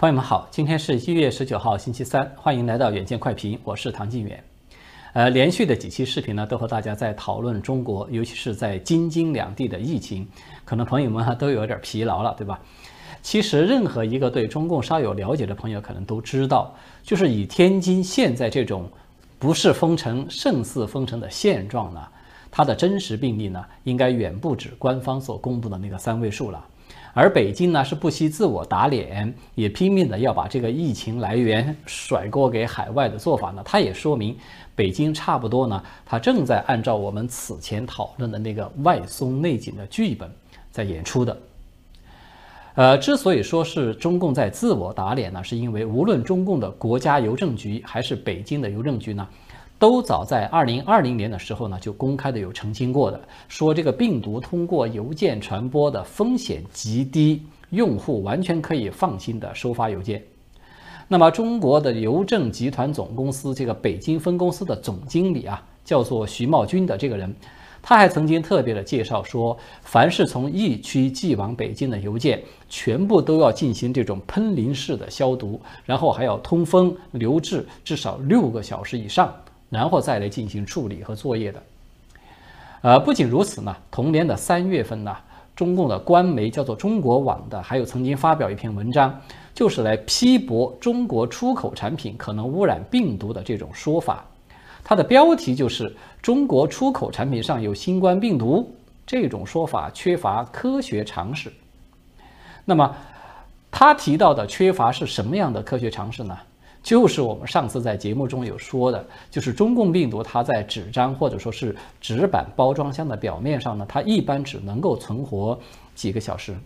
朋友们好，今天是一月十九号，星期三，欢迎来到远见快评，我是唐晋远。呃，连续的几期视频呢，都和大家在讨论中国，尤其是在京津两地的疫情，可能朋友们哈都有点疲劳了，对吧？其实，任何一个对中共稍有了解的朋友，可能都知道，就是以天津现在这种不是封城胜似封城的现状呢，它的真实病例呢，应该远不止官方所公布的那个三位数了。而北京呢是不惜自我打脸，也拼命的要把这个疫情来源甩锅给海外的做法呢，它也说明北京差不多呢，它正在按照我们此前讨论的那个外松内紧的剧本在演出的。呃，之所以说是中共在自我打脸呢，是因为无论中共的国家邮政局还是北京的邮政局呢。都早在二零二零年的时候呢，就公开的有澄清过的，说这个病毒通过邮件传播的风险极低，用户完全可以放心的收发邮件。那么，中国的邮政集团总公司这个北京分公司的总经理啊，叫做徐茂军的这个人，他还曾经特别的介绍说，凡是从疫区寄往北京的邮件，全部都要进行这种喷淋式的消毒，然后还要通风留置至少六个小时以上。然后再来进行处理和作业的。呃，不仅如此呢，同年的三月份呢，中共的官媒叫做中国网的，还有曾经发表一篇文章，就是来批驳中国出口产品可能污染病毒的这种说法。它的标题就是“中国出口产品上有新冠病毒”，这种说法缺乏科学常识。那么，他提到的缺乏是什么样的科学常识呢？就是我们上次在节目中有说的，就是中共病毒它在纸张或者说是纸板包装箱的表面上呢，它一般只能够存活几个小时。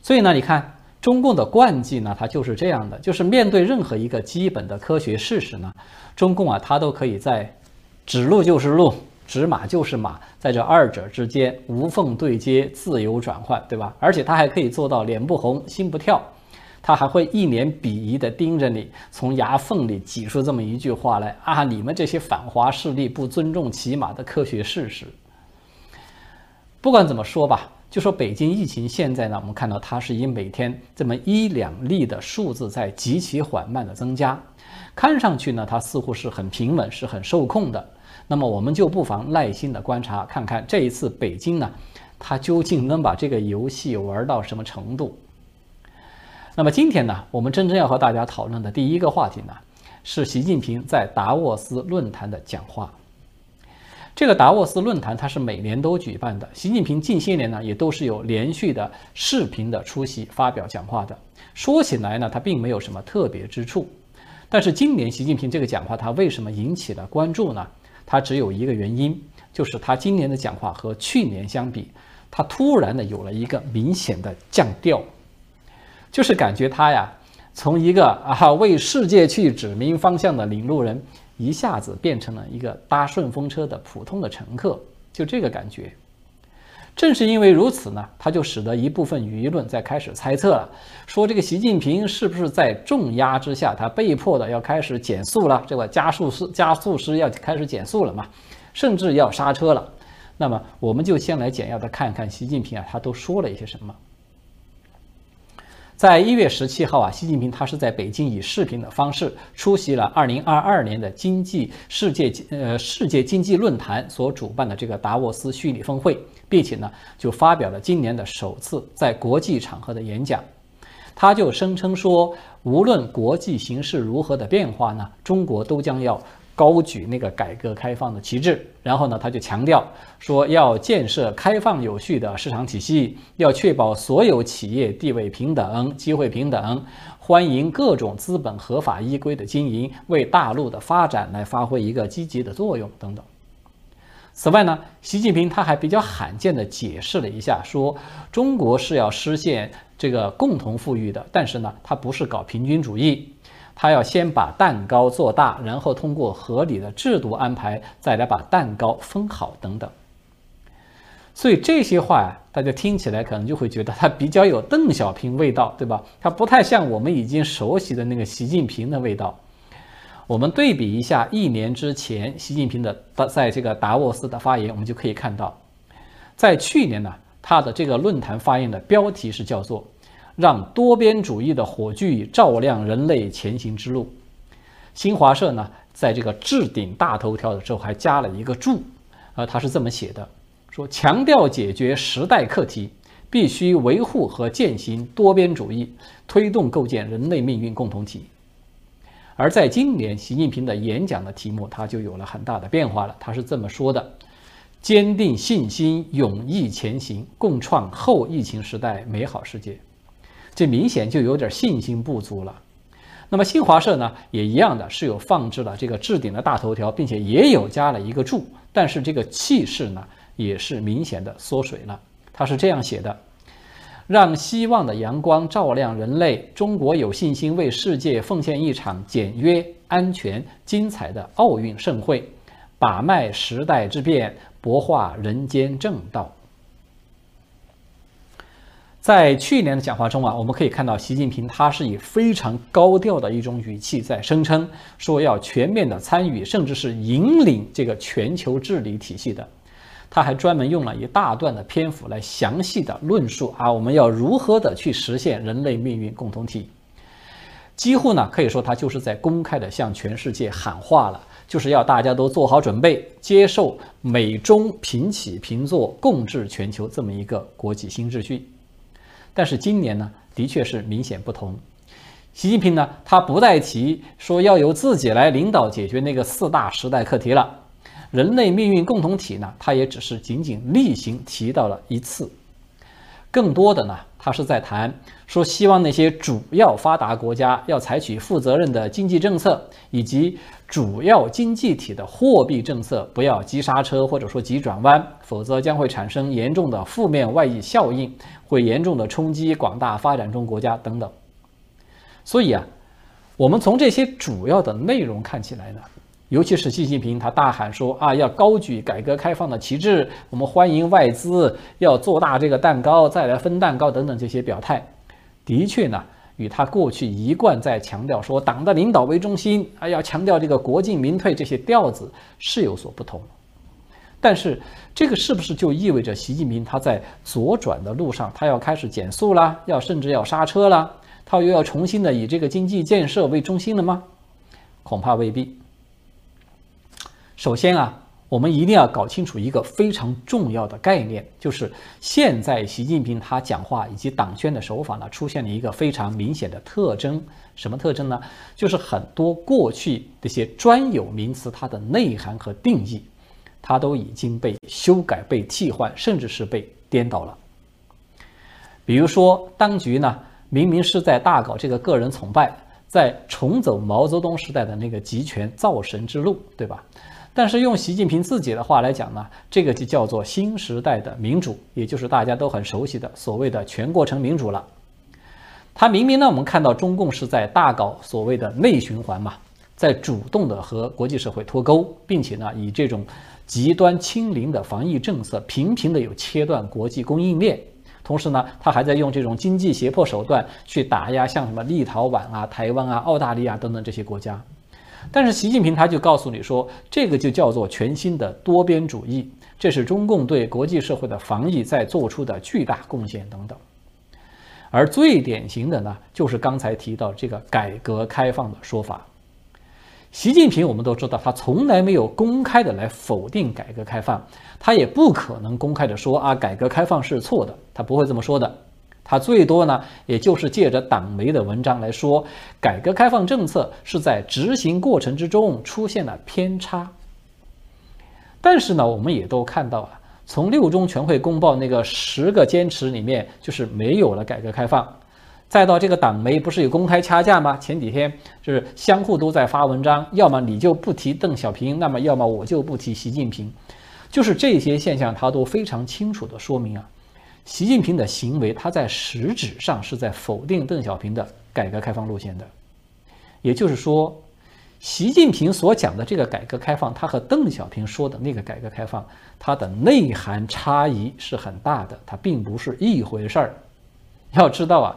所以呢，你看中共的惯技呢，它就是这样的，就是面对任何一个基本的科学事实呢，中共啊，它都可以在指路就是路，指马就是马，在这二者之间无缝对接，自由转换，对吧？而且它还可以做到脸不红心不跳。他还会一脸鄙夷地盯着你，从牙缝里挤出这么一句话来啊！你们这些反华势力不尊重起码的科学事实。不管怎么说吧，就说北京疫情现在呢，我们看到它是以每天这么一两例的数字在极其缓慢的增加，看上去呢，它似乎是很平稳，是很受控的。那么我们就不妨耐心的观察，看看这一次北京呢，它究竟能把这个游戏玩到什么程度。那么今天呢，我们真正要和大家讨论的第一个话题呢，是习近平在达沃斯论坛的讲话。这个达沃斯论坛它是每年都举办的，习近平近些年呢也都是有连续的视频的出席发表讲话的。说起来呢，它并没有什么特别之处，但是今年习近平这个讲话，它为什么引起了关注呢？它只有一个原因，就是他今年的讲话和去年相比，他突然的有了一个明显的降调。就是感觉他呀，从一个啊为世界去指明方向的领路人，一下子变成了一个搭顺风车的普通的乘客，就这个感觉。正是因为如此呢，他就使得一部分舆论在开始猜测了，说这个习近平是不是在重压之下，他被迫的要开始减速了，这个加速师加速师要开始减速了嘛，甚至要刹车了。那么，我们就先来简要的看看习近平啊，他都说了一些什么。在一月十七号啊，习近平他是在北京以视频的方式出席了二零二二年的经济世界呃世界经济论坛所主办的这个达沃斯虚拟峰会，并且呢就发表了今年的首次在国际场合的演讲。他就声称说，无论国际形势如何的变化呢，中国都将要。高举那个改革开放的旗帜，然后呢，他就强调说要建设开放有序的市场体系，要确保所有企业地位平等、机会平等，欢迎各种资本合法依规的经营，为大陆的发展来发挥一个积极的作用等等。此外呢，习近平他还比较罕见地解释了一下，说中国是要实现这个共同富裕的，但是呢，他不是搞平均主义。他要先把蛋糕做大，然后通过合理的制度安排，再来把蛋糕分好等等。所以这些话呀，大家听起来可能就会觉得他比较有邓小平味道，对吧？他不太像我们已经熟悉的那个习近平的味道。我们对比一下一年之前习近平的在这个达沃斯的发言，我们就可以看到，在去年呢，他的这个论坛发言的标题是叫做。让多边主义的火炬照亮人类前行之路。新华社呢，在这个置顶大头条的时候还加了一个注，呃，他是这么写的：说强调解决时代课题，必须维护和践行多边主义，推动构建人类命运共同体。而在今年，习近平的演讲的题目他就有了很大的变化了。他是这么说的：“坚定信心，勇毅前行，共创后疫情时代美好世界。”这明显就有点信心不足了。那么新华社呢，也一样的是有放置了这个置顶的大头条，并且也有加了一个注，但是这个气势呢，也是明显的缩水了。他是这样写的。让希望的阳光照亮人类，中国有信心为世界奉献一场简约、安全、精彩的奥运盛会，把脉时代之变，博化人间正道。在去年的讲话中啊，我们可以看到习近平他是以非常高调的一种语气在声称，说要全面的参与，甚至是引领这个全球治理体系的。他还专门用了一大段的篇幅来详细的论述啊，我们要如何的去实现人类命运共同体？几乎呢可以说他就是在公开的向全世界喊话了，就是要大家都做好准备，接受美中平起平坐、共治全球这么一个国际新秩序。但是今年呢，的确是明显不同。习近平呢，他不再提说要由自己来领导解决那个四大时代课题了。人类命运共同体呢，他也只是仅仅例行提到了一次，更多的呢，他是在谈说希望那些主要发达国家要采取负责任的经济政策，以及主要经济体的货币政策不要急刹车或者说急转弯，否则将会产生严重的负面外溢效应，会严重的冲击广大发展中国家等等。所以啊，我们从这些主要的内容看起来呢。尤其是习近平，他大喊说：“啊，要高举改革开放的旗帜，我们欢迎外资，要做大这个蛋糕，再来分蛋糕等等这些表态，的确呢，与他过去一贯在强调说党的领导为中心，啊，要强调这个国进民退这些调子是有所不同。但是，这个是不是就意味着习近平他在左转的路上，他要开始减速啦，要甚至要刹车啦，他又要重新的以这个经济建设为中心了吗？恐怕未必。”首先啊，我们一定要搞清楚一个非常重要的概念，就是现在习近平他讲话以及党宣的手法呢，出现了一个非常明显的特征。什么特征呢？就是很多过去这些专有名词，它的内涵和定义，它都已经被修改、被替换，甚至是被颠倒了。比如说，当局呢，明明是在大搞这个个人崇拜，在重走毛泽东时代的那个集权造神之路，对吧？但是用习近平自己的话来讲呢，这个就叫做新时代的民主，也就是大家都很熟悉的所谓的全过程民主了。他明明呢，我们看到中共是在大搞所谓的内循环嘛，在主动的和国际社会脱钩，并且呢，以这种极端清零的防疫政策，频频的有切断国际供应链，同时呢，他还在用这种经济胁迫手段去打压像什么立陶宛啊、台湾啊、澳大利亚等等这些国家。但是习近平他就告诉你说，这个就叫做全新的多边主义，这是中共对国际社会的防疫在做出的巨大贡献等等。而最典型的呢，就是刚才提到这个改革开放的说法。习近平我们都知道，他从来没有公开的来否定改革开放，他也不可能公开的说啊，改革开放是错的，他不会这么说的。他最多呢，也就是借着党媒的文章来说，改革开放政策是在执行过程之中出现了偏差。但是呢，我们也都看到啊，从六中全会公报那个十个坚持里面，就是没有了改革开放。再到这个党媒不是有公开掐架吗？前几天就是相互都在发文章，要么你就不提邓小平，那么要么我就不提习近平，就是这些现象，他都非常清楚的说明啊。习近平的行为，他在实质上是在否定邓小平的改革开放路线的。也就是说，习近平所讲的这个改革开放，他和邓小平说的那个改革开放，它的内涵差异是很大的，它并不是一回事儿。要知道啊，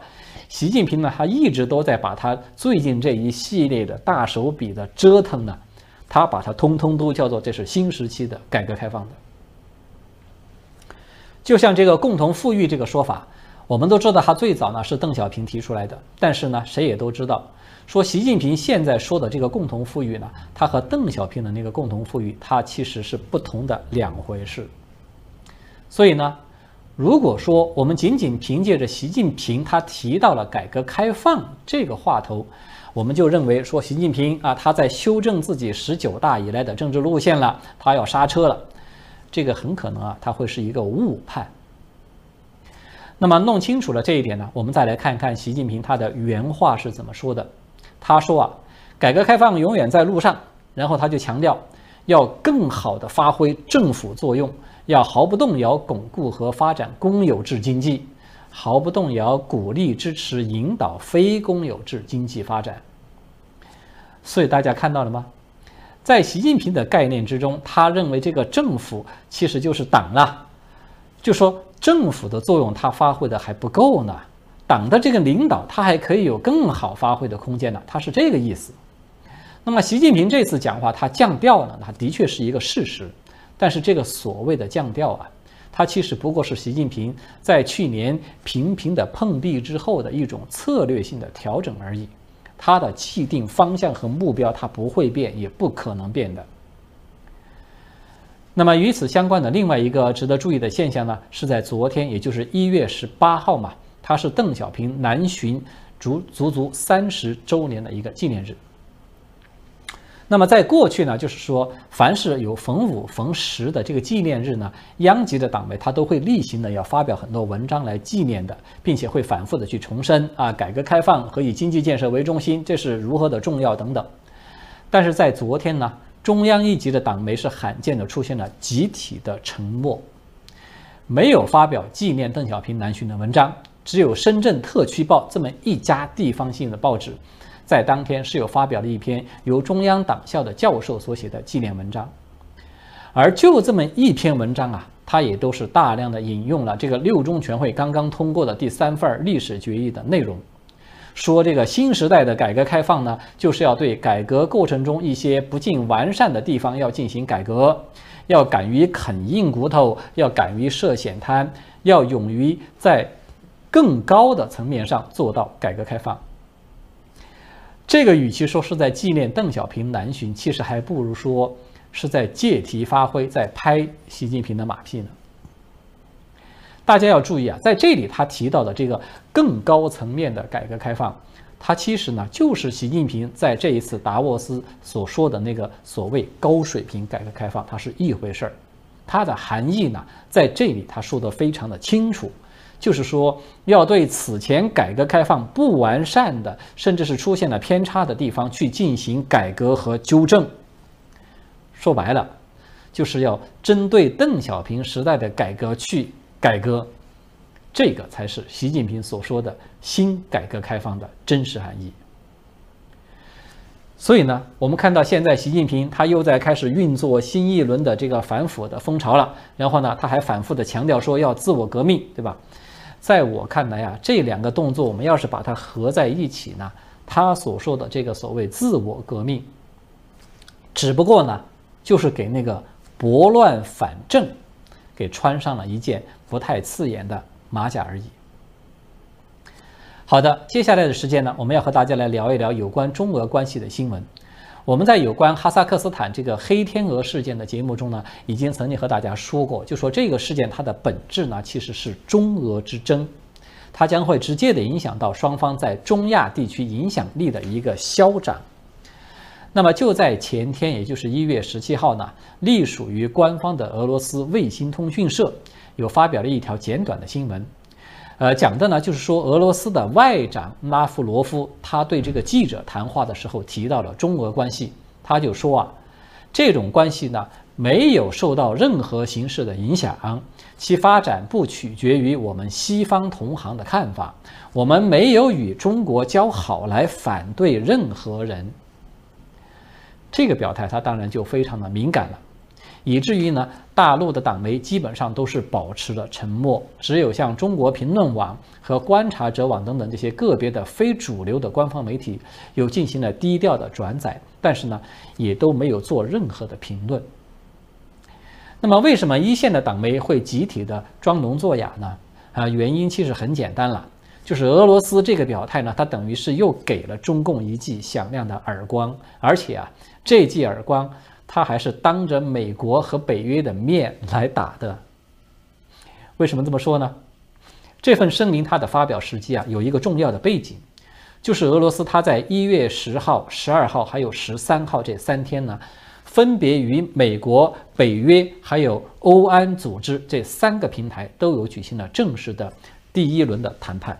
习近平呢，他一直都在把他最近这一系列的大手笔的折腾呢，他把它通通都叫做这是新时期的改革开放的。就像这个共同富裕这个说法，我们都知道，他最早呢是邓小平提出来的，但是呢，谁也都知道，说习近平现在说的这个共同富裕呢，他和邓小平的那个共同富裕，它其实是不同的两回事。所以呢，如果说我们仅仅凭借着习近平他提到了改革开放这个话头，我们就认为说习近平啊，他在修正自己十九大以来的政治路线了，他要刹车了，这个很可能啊，他会是一个误判。那么弄清楚了这一点呢，我们再来看看习近平他的原话是怎么说的。他说啊，改革开放永远在路上，然后他就强调要更好的发挥政府作用，要毫不动摇巩固和发展公有制经济，毫不动摇鼓励支持引导非公有制经济发展。所以大家看到了吗？在习近平的概念之中，他认为这个政府其实就是党啊，就说。政府的作用，它发挥的还不够呢。党的这个领导，它还可以有更好发挥的空间呢。他是这个意思。那么，习近平这次讲话，他降调了，那的确是一个事实。但是，这个所谓的降调啊，它其实不过是习近平在去年频频的碰壁之后的一种策略性的调整而已。它的既定方向和目标，它不会变，也不可能变的。那么与此相关的另外一个值得注意的现象呢，是在昨天，也就是一月十八号嘛，它是邓小平南巡足足足三十周年的一个纪念日。那么在过去呢，就是说，凡是有逢五逢十的这个纪念日呢，央级的党媒他都会例行的要发表很多文章来纪念的，并且会反复的去重申啊，改革开放和以经济建设为中心，这是如何的重要等等。但是在昨天呢？中央一级的党媒是罕见的出现了集体的沉默，没有发表纪念邓小平南巡的文章，只有深圳特区报这么一家地方性的报纸，在当天是有发表了一篇由中央党校的教授所写的纪念文章，而就这么一篇文章啊，它也都是大量的引用了这个六中全会刚刚通过的第三份历史决议的内容。说这个新时代的改革开放呢，就是要对改革过程中一些不尽完善的地方要进行改革，要敢于啃硬骨头，要敢于涉险滩，要勇于在更高的层面上做到改革开放。这个与其说是在纪念邓小平南巡，其实还不如说是在借题发挥，在拍习近平的马屁呢。大家要注意啊，在这里他提到的这个更高层面的改革开放，它其实呢就是习近平在这一次达沃斯所说的那个所谓高水平改革开放，它是一回事儿。它的含义呢，在这里他说的非常的清楚，就是说要对此前改革开放不完善的，甚至是出现了偏差的地方去进行改革和纠正。说白了，就是要针对邓小平时代的改革去。改革，这个才是习近平所说的新改革开放的真实含义。所以呢，我们看到现在习近平他又在开始运作新一轮的这个反腐的风潮了。然后呢，他还反复的强调说要自我革命，对吧？在我看来啊，这两个动作我们要是把它合在一起呢，他所说的这个所谓自我革命，只不过呢，就是给那个拨乱反正给穿上了一件。不太刺眼的马甲而已。好的，接下来的时间呢，我们要和大家来聊一聊有关中俄关系的新闻。我们在有关哈萨克斯坦这个黑天鹅事件的节目中呢，已经曾经和大家说过，就说这个事件它的本质呢，其实是中俄之争，它将会直接的影响到双方在中亚地区影响力的一个消长。那么就在前天，也就是一月十七号呢，隶属于官方的俄罗斯卫星通讯社。有发表了一条简短的新闻，呃，讲的呢就是说，俄罗斯的外长拉夫罗夫他对这个记者谈话的时候提到了中俄关系，他就说啊，这种关系呢没有受到任何形式的影响，其发展不取决于我们西方同行的看法，我们没有与中国交好来反对任何人。这个表态他当然就非常的敏感了。以至于呢，大陆的党媒基本上都是保持了沉默，只有像中国评论网和观察者网等等这些个别的非主流的官方媒体，有进行了低调的转载，但是呢，也都没有做任何的评论。那么，为什么一线的党媒会集体的装聋作哑呢？啊，原因其实很简单了，就是俄罗斯这个表态呢，它等于是又给了中共一记响亮的耳光，而且啊，这记耳光他还是当着美国和北约的面来打的。为什么这么说呢？这份声明它的发表时机啊，有一个重要的背景，就是俄罗斯它在一月十号、十二号还有十三号这三天呢。分别与美国、北约还有欧安组织这三个平台都有举行了正式的第一轮的谈判。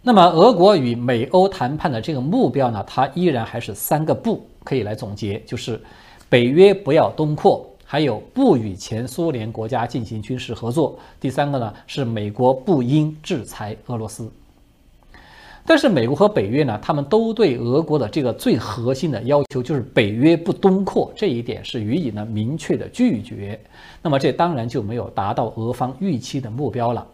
那么，俄国与美欧谈判的这个目标呢，它依然还是三个不，可以来总结，就是北约不要东扩，还有不与前苏联国家进行军事合作，第三个呢是美国不应制裁俄罗斯。但是美国和北约呢，他们都对俄国的这个最核心的要求，就是北约不东扩这一点是予以了明确的拒绝。那么这当然就没有达到俄方预期的目标了。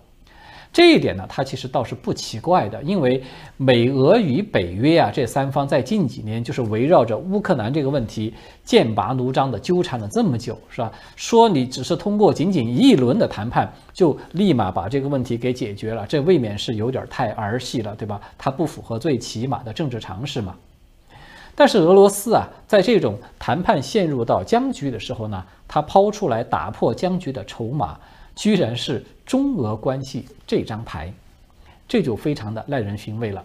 这一点呢，它其实倒是不奇怪的，因为美俄与北约啊这三方在近几年就是围绕着乌克兰这个问题剑拔弩张的纠缠了这么久，是吧？说你只是通过仅仅一轮的谈判就立马把这个问题给解决了，这未免是有点太儿戏了，对吧？它不符合最起码的政治常识嘛。但是俄罗斯啊，在这种谈判陷入到僵局的时候呢，他抛出来打破僵局的筹码。居然是中俄关系这张牌，这就非常的耐人寻味了。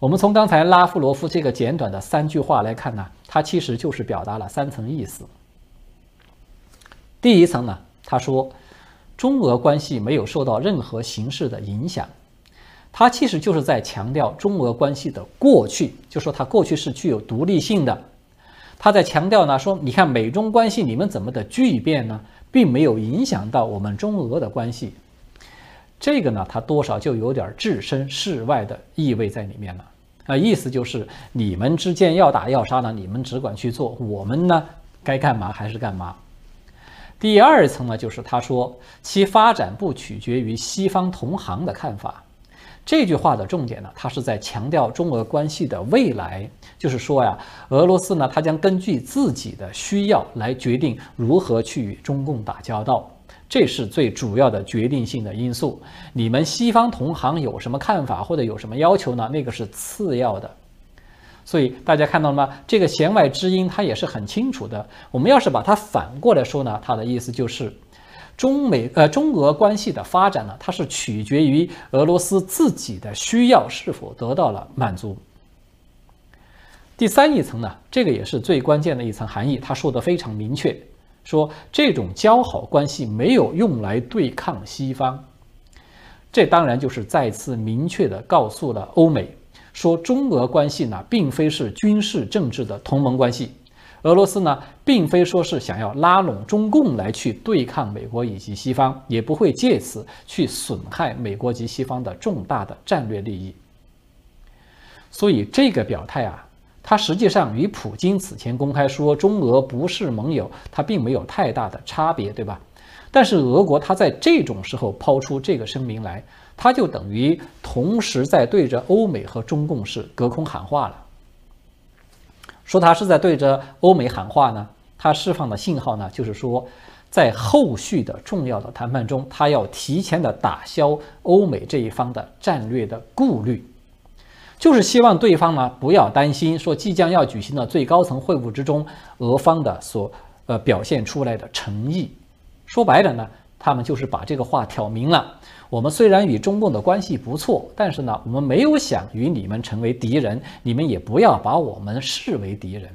我们从刚才拉夫罗夫这个简短的三句话来看呢，它其实就是表达了三层意思。第一层呢，他说中俄关系没有受到任何形式的影响，他其实就是在强调中俄关系的过去，就说它过去是具有独立性的。他在强调呢，说你看美中关系你们怎么的巨变呢？并没有影响到我们中俄的关系，这个呢，它多少就有点置身事外的意味在里面了啊，意思就是你们之间要打要杀呢，你们只管去做，我们呢该干嘛还是干嘛。第二层呢，就是他说其发展不取决于西方同行的看法。这句话的重点呢，它是在强调中俄关系的未来，就是说呀，俄罗斯呢，它将根据自己的需要来决定如何去与中共打交道，这是最主要的决定性的因素。你们西方同行有什么看法或者有什么要求呢？那个是次要的。所以大家看到了吗？这个弦外之音，它也是很清楚的。我们要是把它反过来说呢，它的意思就是。中美呃中俄关系的发展呢，它是取决于俄罗斯自己的需要是否得到了满足。第三一层呢，这个也是最关键的一层含义，他说的非常明确，说这种交好关系没有用来对抗西方，这当然就是再次明确的告诉了欧美，说中俄关系呢，并非是军事政治的同盟关系。俄罗斯呢，并非说是想要拉拢中共来去对抗美国以及西方，也不会借此去损害美国及西方的重大的战略利益。所以这个表态啊，它实际上与普京此前公开说中俄不是盟友，它并没有太大的差别，对吧？但是俄国它在这种时候抛出这个声明来，它就等于同时在对着欧美和中共是隔空喊话了。说他是在对着欧美喊话呢，他释放的信号呢，就是说，在后续的重要的谈判中，他要提前的打消欧美这一方的战略的顾虑，就是希望对方呢不要担心说即将要举行的最高层会晤之中，俄方的所呃表现出来的诚意。说白了呢，他们就是把这个话挑明了。我们虽然与中共的关系不错，但是呢，我们没有想与你们成为敌人，你们也不要把我们视为敌人。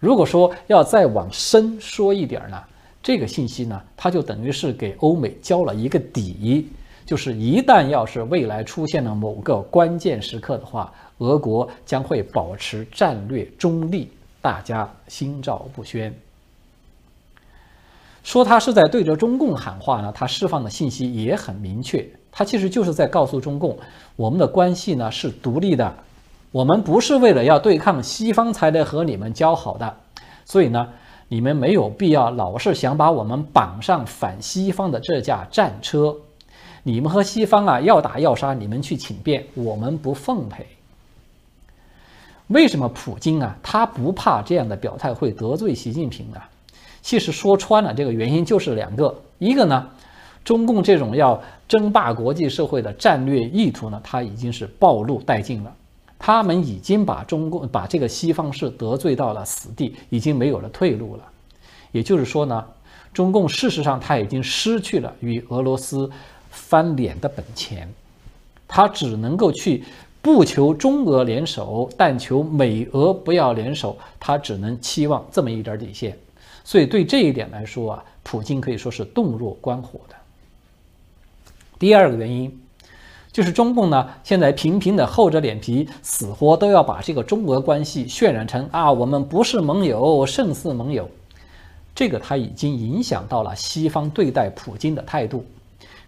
如果说要再往深说一点呢，这个信息呢，它就等于是给欧美交了一个底，就是一旦要是未来出现了某个关键时刻的话，俄国将会保持战略中立，大家心照不宣。说他是在对着中共喊话呢，他释放的信息也很明确，他其实就是在告诉中共，我们的关系呢是独立的，我们不是为了要对抗西方才来和你们交好的，所以呢，你们没有必要老是想把我们绑上反西方的这架战车，你们和西方啊要打要杀，你们去请便，我们不奉陪。为什么普京啊他不怕这样的表态会得罪习近平呢？其实说穿了，这个原因就是两个，一个呢，中共这种要争霸国际社会的战略意图呢，它已经是暴露殆尽了。他们已经把中共把这个西方是得罪到了死地，已经没有了退路了。也就是说呢，中共事实上他已经失去了与俄罗斯翻脸的本钱，他只能够去不求中俄联手，但求美俄不要联手，他只能期望这么一点底线。所以对这一点来说啊，普京可以说是洞若观火的。第二个原因。就是中共呢，现在频频的厚着脸皮，死活都要把这个中俄关系渲染成啊，我们不是盟友，胜似盟友。这个他已经影响到了西方对待普京的态度，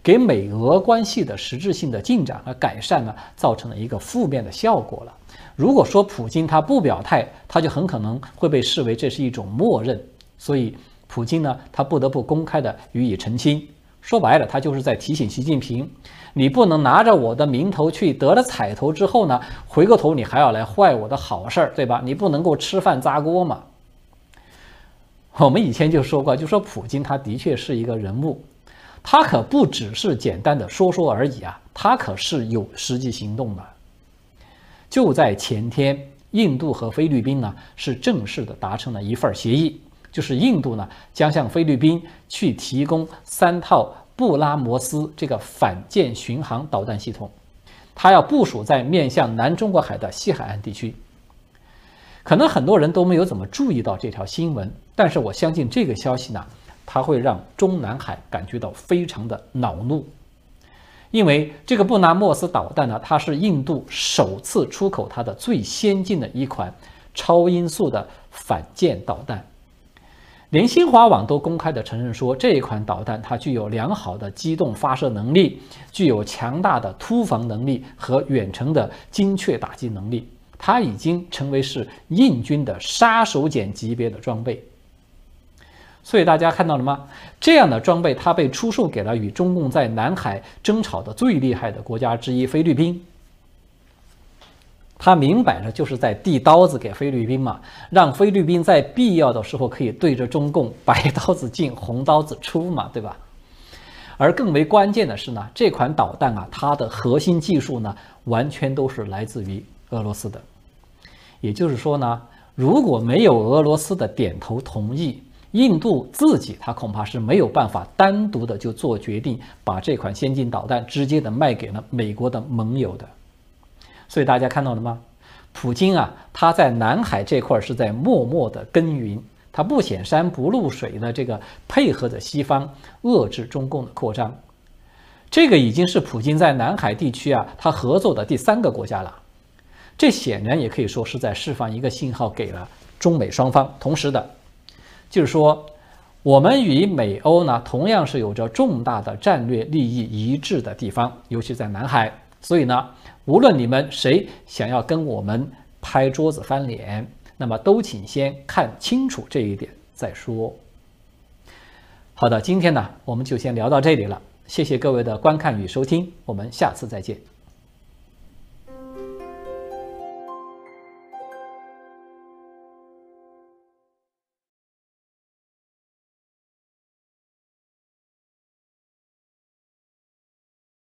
给美俄关系的实质性的进展和改善呢，造成了一个负面的效果了。如果说普京他不表态，他就很可能会被视为这是一种默认。所以，普京呢，他不得不公开的予以澄清。说白了，他就是在提醒习近平。你不能拿着我的名头去得了彩头之后呢，回过头你还要来坏我的好事儿，对吧？你不能够吃饭砸锅嘛。我们以前就说过，就说普京他的确是一个人物，他可不只是简单的说说而已啊，他可是有实际行动的。就在前天，印度和菲律宾呢是正式的达成了一份协议，就是印度呢将向菲律宾去提供三套。布拉摩斯这个反舰巡航导弹系统，它要部署在面向南中国海的西海岸地区。可能很多人都没有怎么注意到这条新闻，但是我相信这个消息呢，它会让中南海感觉到非常的恼怒，因为这个布拉莫斯导弹呢，它是印度首次出口它的最先进的一款超音速的反舰导弹。连新华网都公开的承认说，这一款导弹它具有良好的机动发射能力，具有强大的突防能力和远程的精确打击能力，它已经成为是印军的杀手锏级别的装备。所以大家看到了吗？这样的装备它被出售给了与中共在南海争吵的最厉害的国家之一菲律宾。他明摆着就是在递刀子给菲律宾嘛，让菲律宾在必要的时候可以对着中共白刀子进红刀子出嘛，对吧？而更为关键的是呢，这款导弹啊，它的核心技术呢，完全都是来自于俄罗斯的。也就是说呢，如果没有俄罗斯的点头同意，印度自己他恐怕是没有办法单独的就做决定，把这款先进导弹直接的卖给了美国的盟友的。所以大家看到了吗？普京啊，他在南海这块是在默默的耕耘，他不显山不露水的这个配合着西方遏制中共的扩张。这个已经是普京在南海地区啊，他合作的第三个国家了。这显然也可以说是在释放一个信号给了中美双方。同时的，就是说我们与美欧呢，同样是有着重大的战略利益一致的地方，尤其在南海。所以呢。无论你们谁想要跟我们拍桌子翻脸，那么都请先看清楚这一点再说。好的，今天呢我们就先聊到这里了，谢谢各位的观看与收听，我们下次再见。